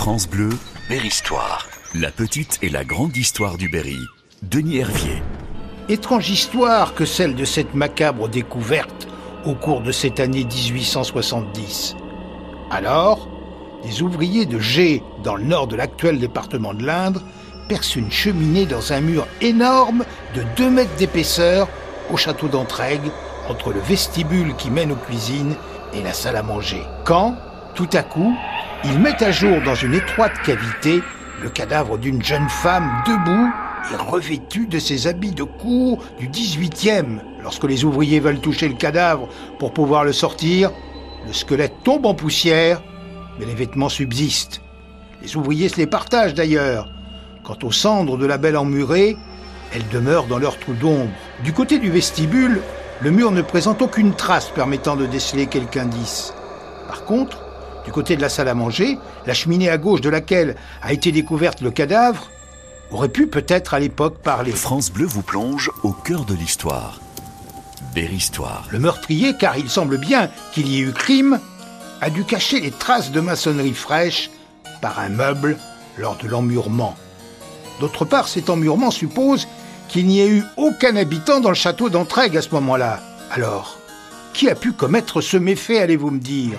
France Bleu, Berry-Histoire. La petite et la grande histoire du Berry. Denis Hervier. Étrange histoire que celle de cette macabre découverte au cours de cette année 1870. Alors, des ouvriers de G, dans le nord de l'actuel département de l'Indre, percent une cheminée dans un mur énorme de 2 mètres d'épaisseur au château d'Entraigue, entre le vestibule qui mène aux cuisines et la salle à manger. Quand, tout à coup, ils mettent à jour dans une étroite cavité le cadavre d'une jeune femme debout et revêtue de ses habits de cour du 18e. Lorsque les ouvriers veulent toucher le cadavre pour pouvoir le sortir, le squelette tombe en poussière, mais les vêtements subsistent. Les ouvriers se les partagent d'ailleurs. Quant aux cendres de la belle emmurée, elles demeurent dans leur trou d'ombre. Du côté du vestibule, le mur ne présente aucune trace permettant de déceler quelque indice. Par contre, du côté de la salle à manger, la cheminée à gauche de laquelle a été découverte le cadavre aurait pu peut-être à l'époque parler. France Bleu vous plonge au cœur de l'histoire. Berry-Histoire. Le meurtrier, car il semble bien qu'il y ait eu crime, a dû cacher les traces de maçonnerie fraîche par un meuble lors de l'emmurement. D'autre part, cet emmurement suppose qu'il n'y ait eu aucun habitant dans le château d'Entraigue à ce moment-là. Alors, qui a pu commettre ce méfait, allez-vous me dire?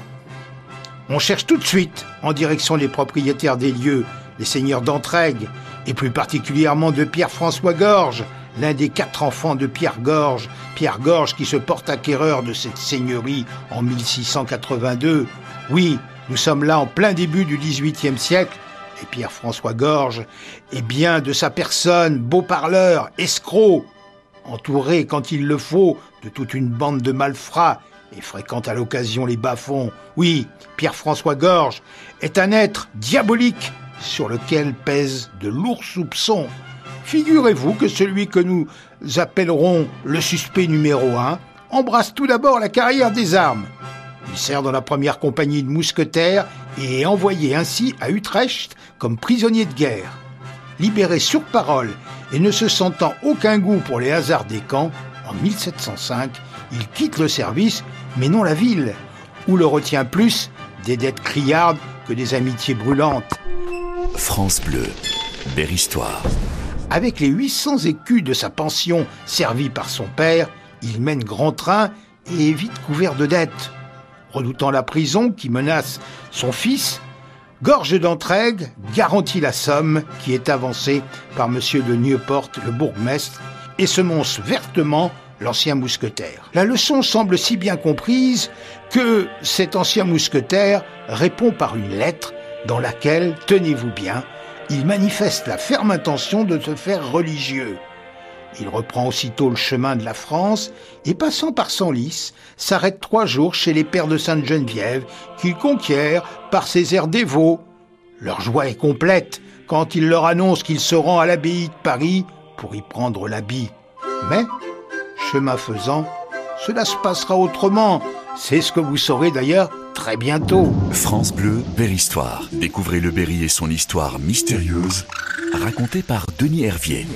On cherche tout de suite en direction des propriétaires des lieux, les seigneurs d'Entraigue, et plus particulièrement de Pierre-François Gorge, l'un des quatre enfants de Pierre Gorge, Pierre Gorge qui se porte acquéreur de cette seigneurie en 1682. Oui, nous sommes là en plein début du XVIIIe siècle, et Pierre-François Gorge est bien de sa personne, beau parleur, escroc, entouré quand il le faut de toute une bande de malfrats et fréquente à l'occasion les bas-fonds. Oui, Pierre-François Gorge est un être diabolique sur lequel pèsent de lourds soupçons. Figurez-vous que celui que nous appellerons le suspect numéro un embrasse tout d'abord la carrière des armes. Il sert dans la première compagnie de mousquetaires et est envoyé ainsi à Utrecht comme prisonnier de guerre. Libéré sur parole et ne se sentant aucun goût pour les hasards des camps, en 1705, il quitte le service, mais non la ville, où le retient plus des dettes criardes que des amitiés brûlantes. France Bleu, Berry-Histoire. Avec les 800 écus de sa pension servie par son père, il mène grand train et est vite couvert de dettes. Redoutant la prison qui menace son fils, Gorge d'Entraigue garantit la somme qui est avancée par M. de Nieuport, le bourgmestre, et semonce vertement l'ancien mousquetaire. La leçon semble si bien comprise que cet ancien mousquetaire répond par une lettre dans laquelle, tenez-vous bien, il manifeste la ferme intention de se faire religieux. Il reprend aussitôt le chemin de la France et, passant par Senlis, s'arrête trois jours chez les pères de Sainte-Geneviève qu'il conquiert par ses airs dévots. Leur joie est complète quand il leur annonce qu'il se rend à l'abbaye de Paris pour y prendre l'habit. Mais, chemin faisant, cela se passera autrement. C'est ce que vous saurez d'ailleurs très bientôt. France Bleu, Berry-Histoire. Découvrez le Berry et son histoire mystérieuse, racontée par Denis Hervier.